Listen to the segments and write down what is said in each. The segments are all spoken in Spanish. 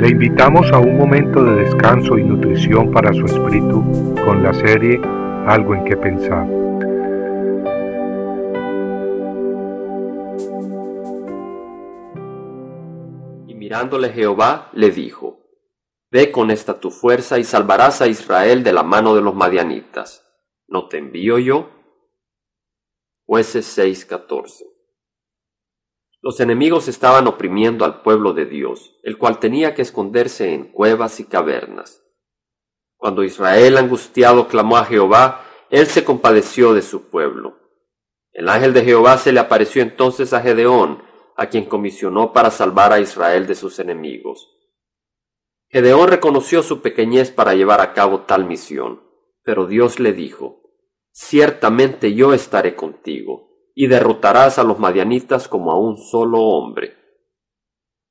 Le invitamos a un momento de descanso y nutrición para su espíritu con la serie Algo en que pensar. Y mirándole Jehová le dijo, Ve con esta tu fuerza y salvarás a Israel de la mano de los madianitas. ¿No te envío yo? Jueces 6:14 los enemigos estaban oprimiendo al pueblo de Dios, el cual tenía que esconderse en cuevas y cavernas. Cuando Israel angustiado clamó a Jehová, él se compadeció de su pueblo. El ángel de Jehová se le apareció entonces a Gedeón, a quien comisionó para salvar a Israel de sus enemigos. Gedeón reconoció su pequeñez para llevar a cabo tal misión, pero Dios le dijo, Ciertamente yo estaré contigo y derrotarás a los madianitas como a un solo hombre.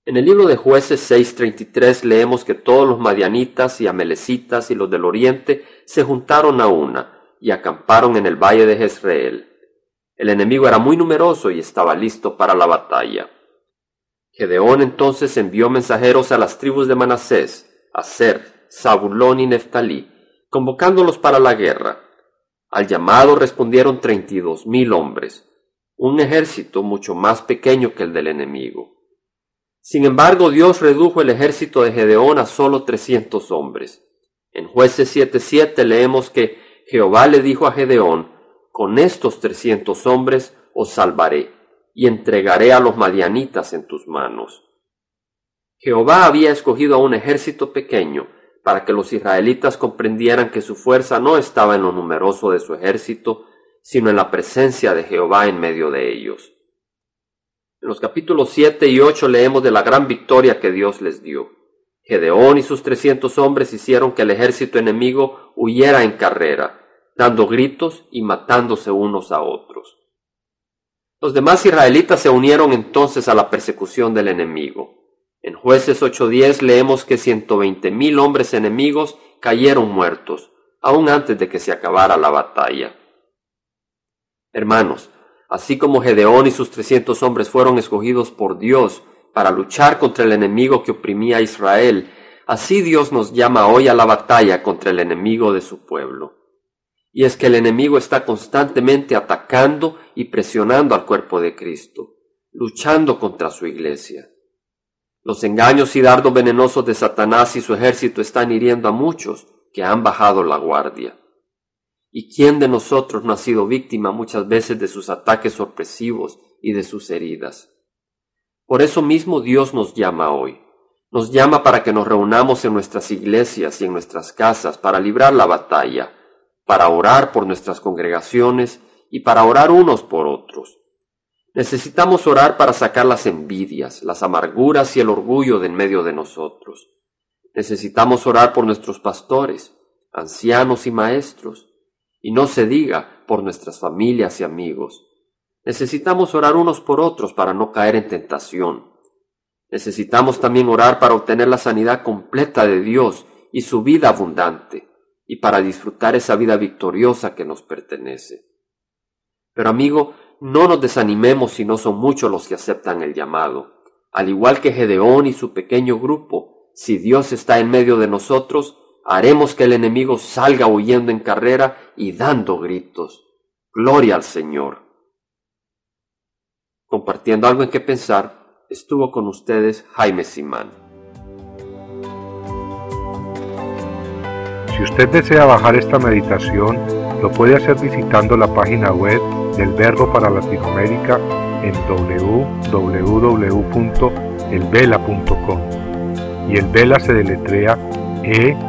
En el libro de jueces 6.33 leemos que todos los madianitas y amelecitas y los del oriente se juntaron a una y acamparon en el valle de Jezreel. El enemigo era muy numeroso y estaba listo para la batalla. Gedeón entonces envió mensajeros a las tribus de Manasés, Aser, Zabulón y Neftalí, convocándolos para la guerra. Al llamado respondieron treinta y dos mil hombres un ejército mucho más pequeño que el del enemigo. Sin embargo, Dios redujo el ejército de Gedeón a solo trescientos hombres. En jueces 7.7 leemos que Jehová le dijo a Gedeón, con estos trescientos hombres os salvaré, y entregaré a los madianitas en tus manos. Jehová había escogido a un ejército pequeño para que los israelitas comprendieran que su fuerza no estaba en lo numeroso de su ejército, sino en la presencia de Jehová en medio de ellos. En los capítulos 7 y 8 leemos de la gran victoria que Dios les dio. Gedeón y sus trescientos hombres hicieron que el ejército enemigo huyera en carrera, dando gritos y matándose unos a otros. Los demás israelitas se unieron entonces a la persecución del enemigo. En jueces 8.10 leemos que ciento veinte mil hombres enemigos cayeron muertos, aún antes de que se acabara la batalla. Hermanos, así como Gedeón y sus trescientos hombres fueron escogidos por Dios para luchar contra el enemigo que oprimía a Israel, así Dios nos llama hoy a la batalla contra el enemigo de su pueblo. Y es que el enemigo está constantemente atacando y presionando al cuerpo de Cristo, luchando contra su iglesia. Los engaños y dardos venenosos de Satanás y su ejército están hiriendo a muchos que han bajado la guardia. ¿Y quién de nosotros no ha sido víctima muchas veces de sus ataques sorpresivos y de sus heridas? Por eso mismo Dios nos llama hoy. Nos llama para que nos reunamos en nuestras iglesias y en nuestras casas para librar la batalla, para orar por nuestras congregaciones y para orar unos por otros. Necesitamos orar para sacar las envidias, las amarguras y el orgullo de en medio de nosotros. Necesitamos orar por nuestros pastores, ancianos y maestros, y no se diga por nuestras familias y amigos. Necesitamos orar unos por otros para no caer en tentación. Necesitamos también orar para obtener la sanidad completa de Dios y su vida abundante, y para disfrutar esa vida victoriosa que nos pertenece. Pero amigo, no nos desanimemos si no son muchos los que aceptan el llamado. Al igual que Gedeón y su pequeño grupo, si Dios está en medio de nosotros, haremos que el enemigo salga huyendo en carrera y dando gritos. Gloria al Señor. Compartiendo algo en que pensar, estuvo con ustedes Jaime Simán. Si usted desea bajar esta meditación, lo puede hacer visitando la página web del Verbo para Latinoamérica en www.elvela.com. Y el Vela se deletrea E